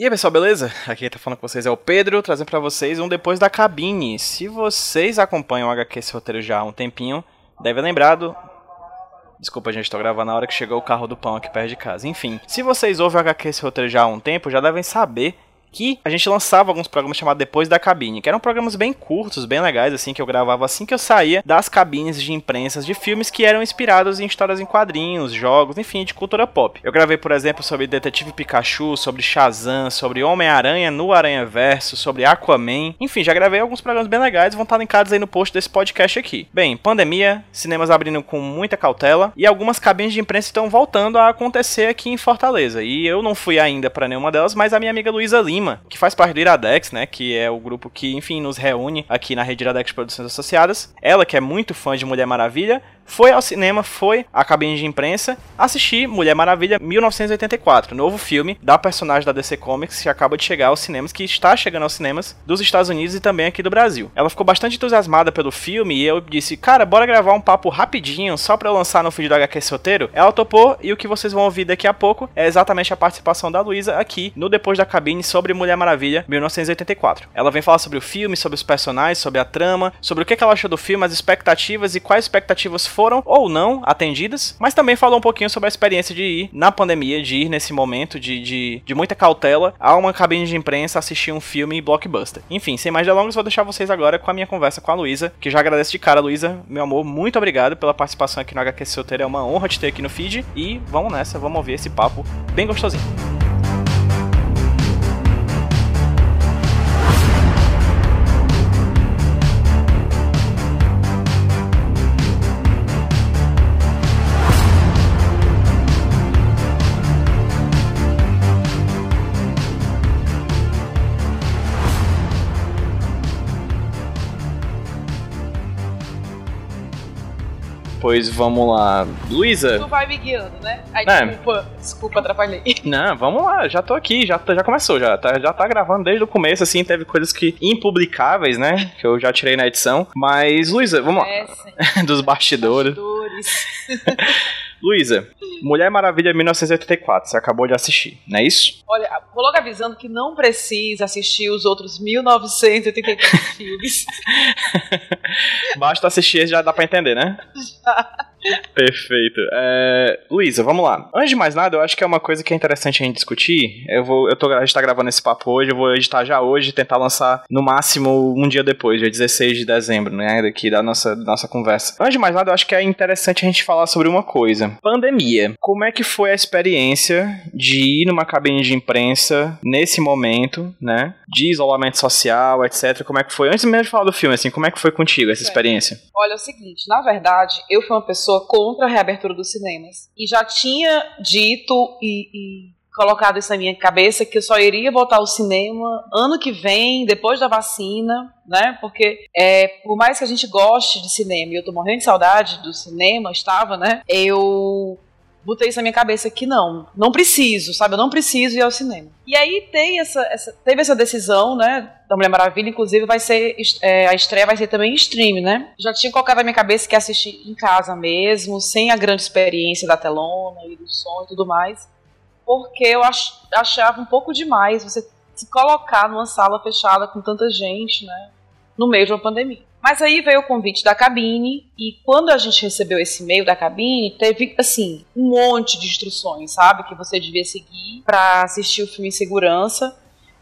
E aí pessoal, beleza? Aqui quem tá falando com vocês é o Pedro, trazendo para vocês um Depois da Cabine. Se vocês acompanham o HQ esse roteiro já há um tempinho, deve lembrado. Desculpa, gente, tô gravando na hora que chegou o carro do pão aqui perto de casa. Enfim, se vocês ouvem o HQ esse roteiro já há um tempo, já devem saber que a gente lançava alguns programas chamados Depois da Cabine, que eram programas bem curtos, bem legais, assim, que eu gravava assim que eu saía das cabines de imprensa de filmes que eram inspirados em histórias em quadrinhos, jogos, enfim, de cultura pop. Eu gravei, por exemplo, sobre Detetive Pikachu, sobre Shazam, sobre Homem-Aranha no Aranha Verso, sobre Aquaman, enfim, já gravei alguns programas bem legais, vão estar linkados aí no post desse podcast aqui. Bem, pandemia, cinemas abrindo com muita cautela e algumas cabines de imprensa estão voltando a acontecer aqui em Fortaleza. E eu não fui ainda para nenhuma delas, mas a minha amiga Luísa Lima Lima, que faz parte do Iradex, né? Que é o grupo que, enfim, nos reúne aqui na rede Iradex Produções Associadas. Ela, que é muito fã de Mulher Maravilha, foi ao cinema, foi à cabine de imprensa assistir Mulher Maravilha 1984, novo filme da personagem da DC Comics que acaba de chegar aos cinemas, que está chegando aos cinemas dos Estados Unidos e também aqui do Brasil. Ela ficou bastante entusiasmada pelo filme e eu disse, cara, bora gravar um papo rapidinho só pra eu lançar no feed do HQ esse roteiro. Ela topou e o que vocês vão ouvir daqui a pouco é exatamente a participação da Luísa aqui no Depois da Cabine sobre Mulher Maravilha 1984. Ela vem falar sobre o filme, sobre os personagens, sobre a trama, sobre o que ela achou do filme, as expectativas e quais expectativas foram foram ou não atendidas, mas também falou um pouquinho sobre a experiência de ir na pandemia, de ir nesse momento de, de, de muita cautela a uma cabine de imprensa assistir um filme blockbuster. Enfim, sem mais delongas, vou deixar vocês agora com a minha conversa com a Luísa, que já agradeço de cara, Luísa, meu amor, muito obrigado pela participação aqui no HQ Solteiro, é uma honra te ter aqui no feed e vamos nessa, vamos ouvir esse papo bem gostosinho. Pois vamos lá. Luísa. Tu vai me guiando, né? Ai, é. desculpa, desculpa, atrapalhei. Não, vamos lá, já tô aqui, já, já começou, já tá, já tá gravando desde o começo, assim, teve coisas que impublicáveis, né? Que eu já tirei na edição. Mas, Luísa, vamos é, lá. Dos bastidores. Bastidores. Luísa, Mulher Maravilha 1984, você acabou de assistir, não é isso? Olha, vou logo avisando que não precisa assistir os outros 1984 filmes. Basta assistir esse já dá pra entender, né? Já. Perfeito. É, Luísa, vamos lá. Antes de mais nada, eu acho que é uma coisa que é interessante a gente discutir. Eu vou, eu tô, a gente tá gravando esse papo hoje, eu vou editar já hoje e tentar lançar no máximo um dia depois, dia 16 de dezembro, né? Daqui da nossa, da nossa conversa. Antes de mais nada, eu acho que é interessante a gente falar sobre uma coisa. Pandemia. Como é que foi a experiência de ir numa cabine de imprensa nesse momento, né? De isolamento social, etc. Como é que foi? Antes mesmo de falar do filme, assim, como é que foi contigo essa experiência? Olha, é o seguinte, na verdade, eu fui uma pessoa contra a reabertura dos cinemas. E já tinha dito e, e colocado isso na minha cabeça que eu só iria voltar ao cinema ano que vem, depois da vacina, né? Porque é, por mais que a gente goste de cinema, e eu tô morrendo de saudade do cinema, estava, né? Eu botei isso na minha cabeça que não, não preciso, sabe? Eu não preciso ir ao cinema. E aí tem essa, essa teve essa decisão, né, da Mulher Maravilha, inclusive vai ser, é, a estreia vai ser também em stream, né? Já tinha colocado na minha cabeça que assistir em casa mesmo, sem a grande experiência da telona e do som e tudo mais, porque eu ach, achava um pouco demais você se colocar numa sala fechada com tanta gente, né, no meio de uma pandemia. Mas aí veio o convite da cabine e quando a gente recebeu esse e-mail da cabine, teve assim, um monte de instruções, sabe, que você devia seguir para assistir o filme em segurança.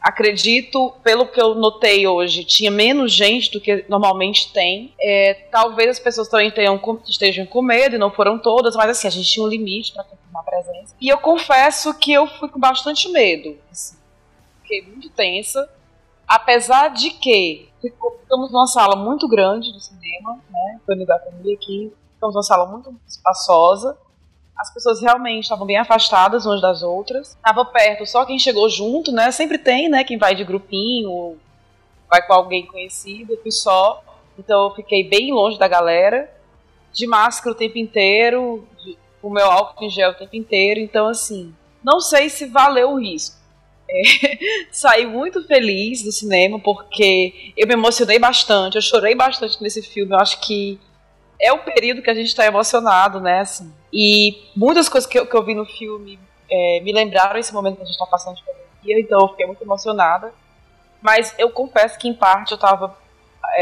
Acredito, pelo que eu notei hoje, tinha menos gente do que normalmente tem. É, talvez as pessoas também tenham, estejam com medo e não foram todas, mas assim, a gente tinha um limite para confirmar a presença. E eu confesso que eu fui com bastante medo. Assim, fiquei muito tensa. Apesar de que ficamos numa sala muito grande do cinema, né? Foi da família aqui. Ficamos numa sala muito espaçosa. As pessoas realmente estavam bem afastadas umas das outras. Estava perto só quem chegou junto, né? Sempre tem, né? Quem vai de grupinho, vai com alguém conhecido. Eu fui só. Então eu fiquei bem longe da galera. De máscara o tempo inteiro. De, o meu álcool em gel o tempo inteiro. Então, assim, não sei se valeu o risco é, saí muito feliz do cinema porque eu me emocionei bastante, eu chorei bastante nesse filme. Eu acho que é o período que a gente está emocionado, né? Assim. E muitas coisas que eu, que eu vi no filme é, me lembraram esse momento que a gente está passando de franquia, então eu fiquei muito emocionada. Mas eu confesso que em parte eu tava é,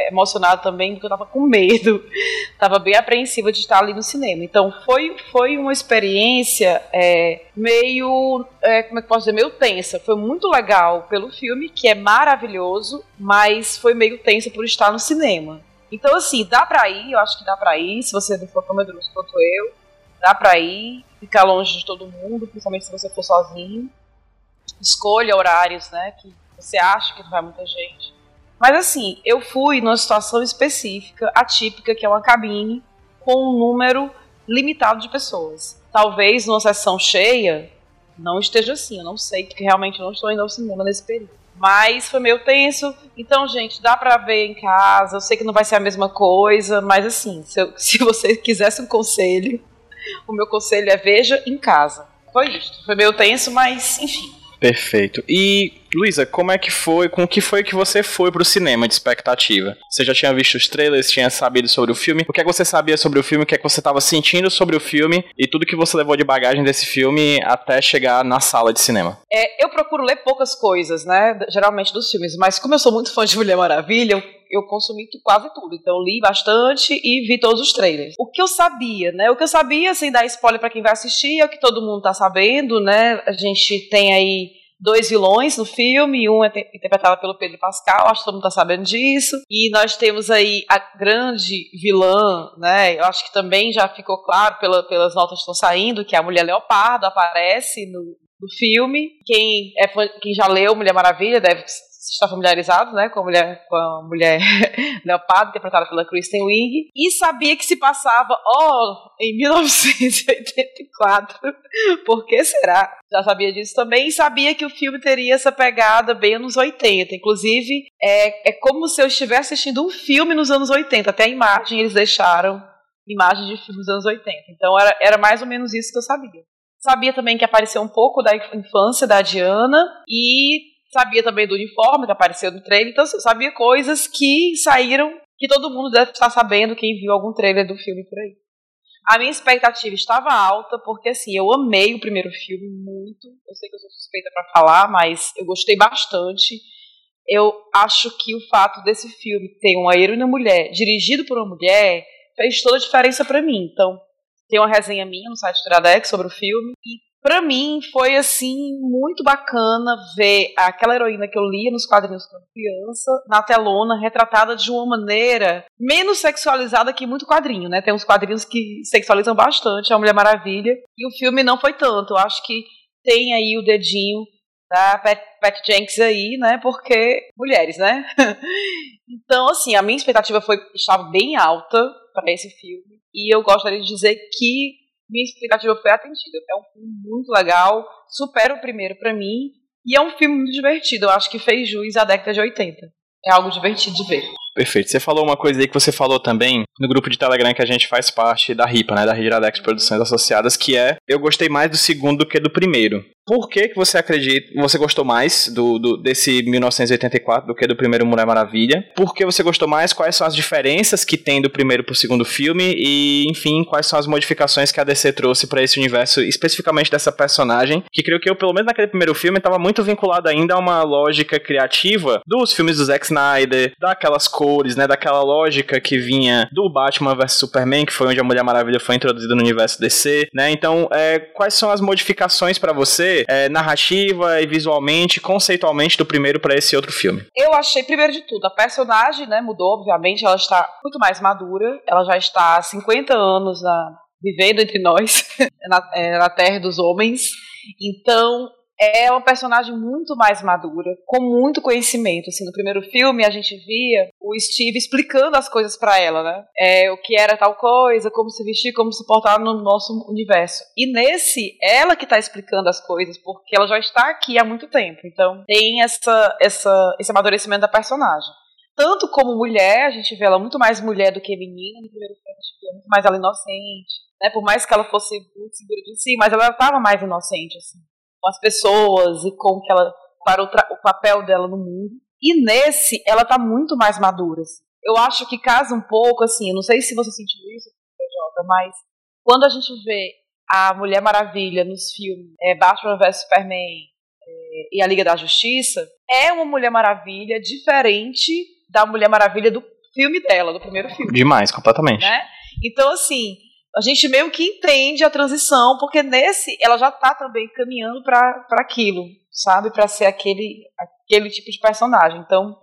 emocionada também, porque eu tava com medo, tava bem apreensiva de estar ali no cinema. Então foi, foi uma experiência é, meio, é, como é que posso dizer, meio tensa. Foi muito legal pelo filme, que é maravilhoso, mas foi meio tensa por estar no cinema. Então, assim, dá pra ir, eu acho que dá pra ir, se você não for tão medroso quanto eu, dá pra ir, ficar longe de todo mundo, principalmente se você for sozinho. Escolha horários, né, que você acha que vai muita gente. Mas assim, eu fui numa situação específica, atípica, que é uma cabine com um número limitado de pessoas. Talvez numa sessão cheia não esteja assim, eu não sei, porque realmente eu não estou indo ao cinema nesse período. Mas foi meio tenso. Então, gente, dá pra ver em casa. Eu sei que não vai ser a mesma coisa, mas assim, se, eu, se você quisesse um conselho, o meu conselho é veja em casa. Foi isso. Foi meio tenso, mas enfim. Perfeito. E, Luísa, como é que foi, com o que foi que você foi pro cinema de expectativa? Você já tinha visto os trailers, tinha sabido sobre o filme? O que é que você sabia sobre o filme? O que é que você estava sentindo sobre o filme? E tudo que você levou de bagagem desse filme até chegar na sala de cinema? É, eu procuro ler poucas coisas, né? Geralmente dos filmes, mas como eu sou muito fã de Mulher Maravilha, eu eu consumi quase tudo. Então li bastante e vi todos os trailers. O que eu sabia, né? O que eu sabia, sem dar spoiler para quem vai assistir, é o que todo mundo tá sabendo, né? A gente tem aí dois vilões no filme, um é interpretado pelo Pedro Pascal, acho que todo mundo tá sabendo disso. E nós temos aí a grande vilã, né? Eu acho que também já ficou claro pela, pelas notas que estão saindo, que é a Mulher Leopardo aparece no, no filme. Quem, é, quem já leu Mulher Maravilha deve está familiarizado, né, com a mulher, com a mulher Leopardo, interpretada pela Kristen Wiig, e sabia que se passava, oh, em 1984. Por que será? Já sabia disso também e sabia que o filme teria essa pegada bem anos 80. Inclusive, é, é como se eu estivesse assistindo um filme nos anos 80. Até a imagem eles deixaram imagem de filme dos anos 80. Então era, era mais ou menos isso que eu sabia. Sabia também que apareceu um pouco da infância da Diana e sabia também do uniforme que apareceu no trailer, então sabia coisas que saíram que todo mundo deve estar sabendo quem viu algum trailer do filme por aí. A minha expectativa estava alta, porque assim, eu amei o primeiro filme muito. Eu sei que eu sou suspeita para falar, mas eu gostei bastante. Eu acho que o fato desse filme ter uma heroína mulher, dirigido por uma mulher, fez toda a diferença para mim. Então, tem uma resenha minha no site do Iradex sobre o filme, e para mim foi assim muito bacana ver aquela heroína que eu lia nos quadrinhos quando criança na telona retratada de uma maneira menos sexualizada que muito quadrinho, né? Tem uns quadrinhos que sexualizam bastante a Mulher Maravilha e o filme não foi tanto. Eu acho que tem aí o dedinho da Pat, Pat Jenks aí, né? Porque mulheres, né? então, assim, a minha expectativa foi estava bem alta para esse filme e eu gostaria de dizer que minha expectativa foi atendida. É um filme muito legal, supera o primeiro para mim, e é um filme muito divertido. Eu acho que fez juiz à década de 80. É algo divertido de ver. Perfeito. Você falou uma coisa aí que você falou também no grupo de Telegram que a gente faz parte da RIPA, né, da Rede Iradex Produções Associadas, que é eu gostei mais do segundo do que do primeiro. Por que, que você acredita, você gostou mais do, do, desse 1984 do que do primeiro Mulher Maravilha? Por que você gostou mais? Quais são as diferenças que tem do primeiro pro segundo filme? E, enfim, quais são as modificações que a DC trouxe para esse universo, especificamente dessa personagem, que creio que eu, pelo menos naquele primeiro filme, estava muito vinculado ainda a uma lógica criativa dos filmes do Zack Snyder, daquelas cores, né, daquela lógica que vinha do Batman vs Superman, que foi onde a Mulher Maravilha foi introduzida no universo DC, né? Então, é, quais são as modificações para você é, narrativa e visualmente, conceitualmente do primeiro para esse outro filme? Eu achei, primeiro de tudo, a personagem né, mudou, obviamente, ela está muito mais madura, ela já está há 50 anos na, vivendo entre nós, na, é, na Terra dos Homens. Então, é uma personagem muito mais madura, com muito conhecimento. Assim, no primeiro filme a gente via o Steve explicando as coisas para ela, né? É, o que era tal coisa, como se vestir, como se portar no nosso universo. E nesse, ela que tá explicando as coisas, porque ela já está aqui há muito tempo. Então tem essa, essa, esse amadurecimento da personagem. Tanto como mulher, a gente vê ela muito mais mulher do que menina. No primeiro filme a gente vê muito mais ela inocente. Né? Por mais que ela fosse muito segura de si, mas ela estava mais inocente, assim com as pessoas e com que ela para o, o papel dela no mundo. E nesse, ela tá muito mais madura. Assim. Eu acho que casa um pouco, assim, eu não sei se você sentiu isso, PJ, mas quando a gente vê a Mulher Maravilha nos filmes é, Batman vs Superman é, e a Liga da Justiça, é uma Mulher Maravilha diferente da Mulher Maravilha do filme dela, do primeiro filme. Demais, completamente. Né? Então, assim, a gente meio que entende a transição, porque nesse ela já tá também caminhando para aquilo, sabe? Para ser aquele, aquele tipo de personagem. Então,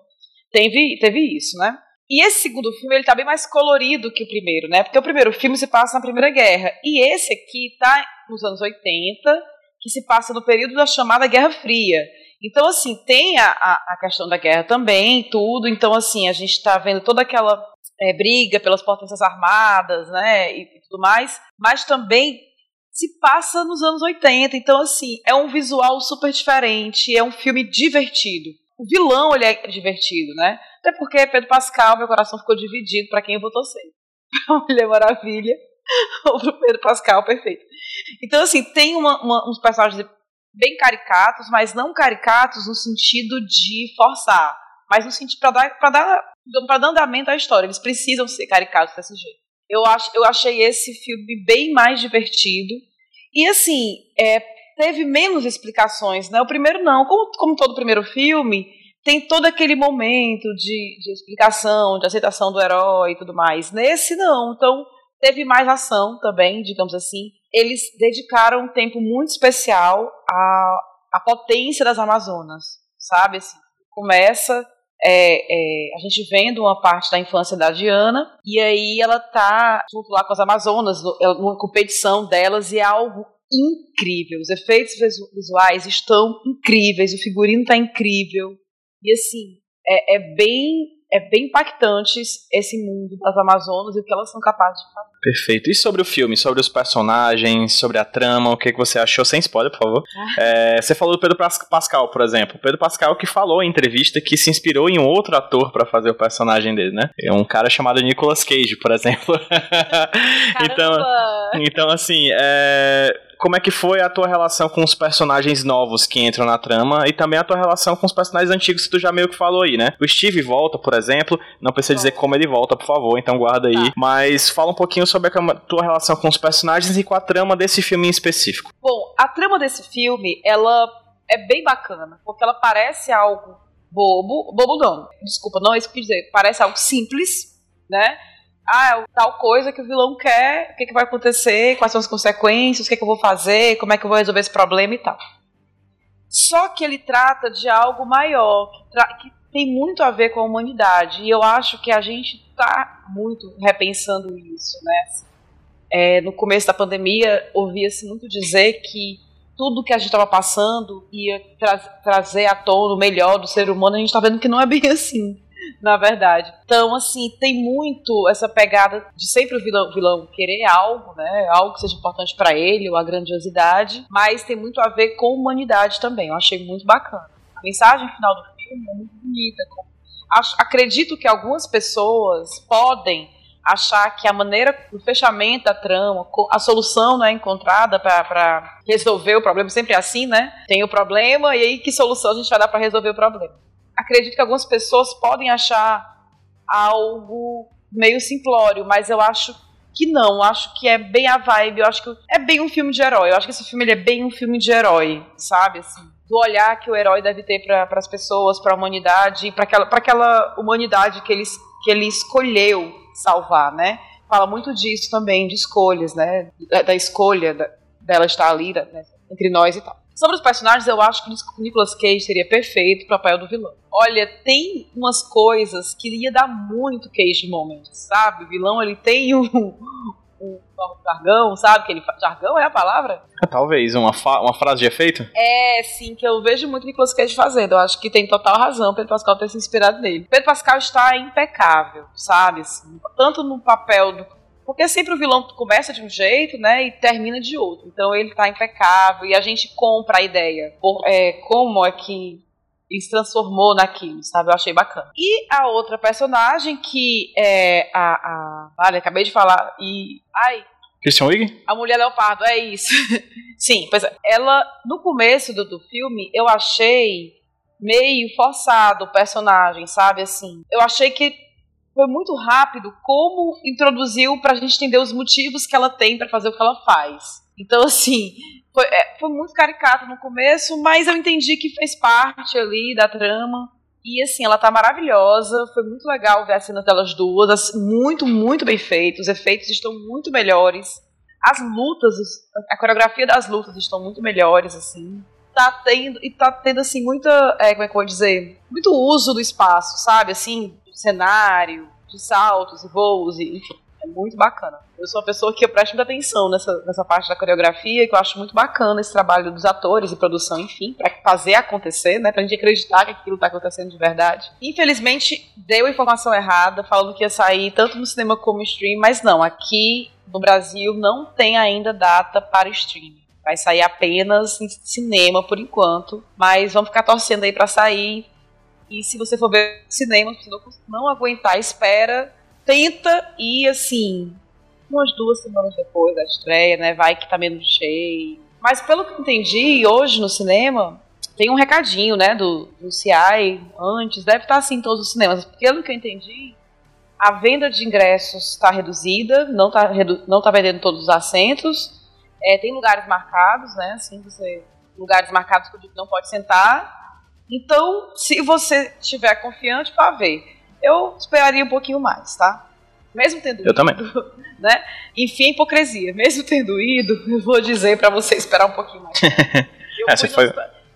teve, teve isso, né? E esse segundo filme, ele tá bem mais colorido que o primeiro, né? Porque o primeiro filme se passa na Primeira Guerra. E esse aqui tá nos anos 80, que se passa no período da chamada Guerra Fria. Então, assim, tem a, a, questão da guerra também, tudo. Então, assim, a gente está vendo toda aquela é, briga pelas potências armadas, né, e, tudo mais. Mas também se passa nos anos 80. Então, assim, é um visual super diferente, é um filme divertido. O vilão, ele é divertido, né? Até porque Pedro Pascal, meu coração ficou dividido para quem eu vou torcer. Mulher Maravilha ou pro Pedro Pascal, perfeito. Então, assim, tem uma, uma, uns personagens bem caricatos, mas não caricatos no sentido de forçar, mas no sentido para dar dar para dar andamento à história. Eles precisam ser caricatos desse jeito. Eu acho, eu achei esse filme bem mais divertido e assim é, teve menos explicações, né? O primeiro não, como, como todo primeiro filme tem todo aquele momento de, de explicação, de aceitação do herói e tudo mais. Nesse não, então teve mais ação também, digamos assim eles dedicaram um tempo muito especial à, à potência das Amazonas, sabe? Assim, começa é, é, a gente vendo uma parte da infância da Diana, e aí ela tá junto lá com as Amazonas, numa competição delas, e é algo incrível. Os efeitos visuais estão incríveis, o figurino tá incrível. E assim, é, é bem é bem impactante esse mundo das Amazonas e o que elas são capazes de fazer. Perfeito. E sobre o filme, sobre os personagens, sobre a trama, o que, que você achou? Sem spoiler, por favor. Ah. É, você falou do Pedro Pascal, por exemplo. O Pedro Pascal que falou em entrevista que se inspirou em um outro ator para fazer o personagem dele, né? É um cara chamado Nicolas Cage, por exemplo. então, então, assim, é como é que foi a tua relação com os personagens novos que entram na trama e também a tua relação com os personagens antigos que tu já meio que falou aí, né? O Steve volta, por exemplo, não precisa dizer como ele volta, por favor, então guarda aí. Tá. Mas fala um pouquinho sobre a tua relação com os personagens e com a trama desse filme em específico. Bom, a trama desse filme, ela é bem bacana, porque ela parece algo bobo, bobo não, desculpa, não é isso que eu quis dizer, parece algo simples, né? Ah, é tal coisa que o vilão quer, o que, que vai acontecer, quais são as consequências, o que, que eu vou fazer, como é que eu vou resolver esse problema e tal. Só que ele trata de algo maior, que, que tem muito a ver com a humanidade. E eu acho que a gente está muito repensando isso, né? É, no começo da pandemia, ouvia-se muito dizer que tudo que a gente estava passando ia tra trazer à tona o melhor do ser humano. A gente está vendo que não é bem assim na verdade. Então, assim, tem muito essa pegada de sempre o vilão, vilão querer algo, né? Algo que seja importante para ele, ou a grandiosidade, mas tem muito a ver com humanidade também. Eu achei muito bacana. A mensagem final do filme é muito bonita. Acho, acredito que algumas pessoas podem achar que a maneira do fechamento da trama, a solução não é encontrada para resolver o problema, sempre é assim, né? Tem o problema e aí que solução a gente vai dar para resolver o problema acredito que algumas pessoas podem achar algo meio simplório, mas eu acho que não, acho que é bem a vibe, eu acho que é bem um filme de herói, eu acho que esse filme é bem um filme de herói, sabe, assim, do olhar que o herói deve ter para as pessoas, para a humanidade, para aquela, aquela humanidade que ele, que ele escolheu salvar, né, fala muito disso também, de escolhas, né, da, da escolha da, dela estar ali, né, entre nós e tal. Sobre os personagens, eu acho que o Nicolas Cage seria perfeito para o papel do vilão. Olha, tem umas coisas que ia dar muito Cage moment, sabe? O vilão, ele tem um, um, jargão, sabe? Que ele jargão é a palavra? Talvez, uma, uma frase de efeito? É, sim, que eu vejo muito Nicolas Cage fazendo. Eu acho que tem total razão Pedro Pascal ter se inspirado nele. Pedro Pascal está impecável, sabe? Assim, tanto no papel do porque sempre o vilão começa de um jeito, né, e termina de outro. Então ele tá impecável e a gente compra a ideia. Por, é, como é que ele se transformou naquilo, sabe? Eu achei bacana. E a outra personagem que é a. a vale, acabei de falar. E. Ai. Christian Wig? A mulher leopardo, é isso. Sim, pois é. Ela, no começo do, do filme, eu achei meio forçado o personagem, sabe? Assim. Eu achei que foi muito rápido como introduziu para a gente entender os motivos que ela tem para fazer o que ela faz. Então, assim, Foi, é, foi muito caricato no começo, mas eu entendi que fez parte ali da trama. E assim, ela tá maravilhosa, foi muito legal ver a cena delas duas, muito, muito bem feito, os efeitos estão muito melhores. As lutas, a coreografia das lutas estão muito melhores, assim. Tá tendo, e tá tendo, assim, muita, é, como é que eu vou dizer? Muito uso do espaço, sabe? Assim, do cenário, de saltos e voos, e, enfim. É muito bacana. Eu sou uma pessoa que eu presto muita atenção nessa, nessa parte da coreografia, que eu acho muito bacana esse trabalho dos atores e produção, enfim, para fazer acontecer, né? Pra gente acreditar que aquilo tá acontecendo de verdade. Infelizmente, deu informação errada, falando que ia sair tanto no cinema como no stream, mas não, aqui no Brasil não tem ainda data para streaming. Vai sair apenas em cinema por enquanto, mas vamos ficar torcendo aí para sair. E se você for ver cinema, se não aguentar a espera, tenta ir assim, umas duas semanas depois da estreia, né? Vai que tá menos cheio. Mas pelo que entendi, hoje no cinema tem um recadinho, né, do, do CI antes, deve estar assim em todos os cinemas. Pelo que eu entendi, a venda de ingressos está reduzida, não está não tá vendendo todos os assentos. É, tem lugares marcados, né? Assim, você, lugares marcados que não pode sentar. Então, se você estiver confiante para ver, eu esperaria um pouquinho mais, tá? Mesmo tendo eu ido, também. né? Enfim, a hipocrisia. Mesmo tendo ido, eu vou dizer para você esperar um pouquinho mais. é, você foi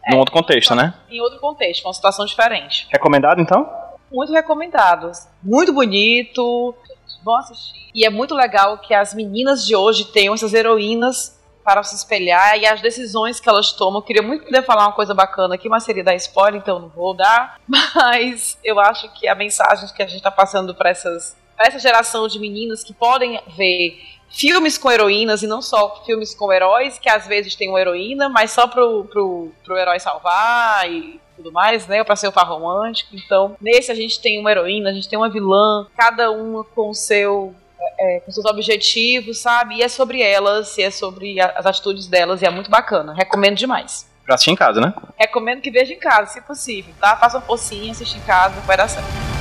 num outro contexto, né? Em outro contexto, uma situação diferente. Recomendado, então? muito recomendados. Muito bonito, vão assistir. E é muito legal que as meninas de hoje tenham essas heroínas para se espelhar e as decisões que elas tomam. Eu queria muito poder falar uma coisa bacana aqui, mas seria dar spoiler, então não vou dar. Mas eu acho que a mensagem que a gente está passando para essas para essa geração de meninas que podem ver filmes com heroínas e não só filmes com heróis, que às vezes tem uma heroína, mas só pro, pro, pro herói salvar e tudo mais, né? Pra ser o par romântico. Então, nesse a gente tem uma heroína, a gente tem uma vilã, cada uma com o seu. É, com seus objetivos, sabe? E é sobre elas, e é sobre as atitudes delas, e é muito bacana. Recomendo demais. Pra assistir em casa, né? Recomendo que veja em casa, se possível, tá? Faça uma pocinha, assista em casa, vai dar certo.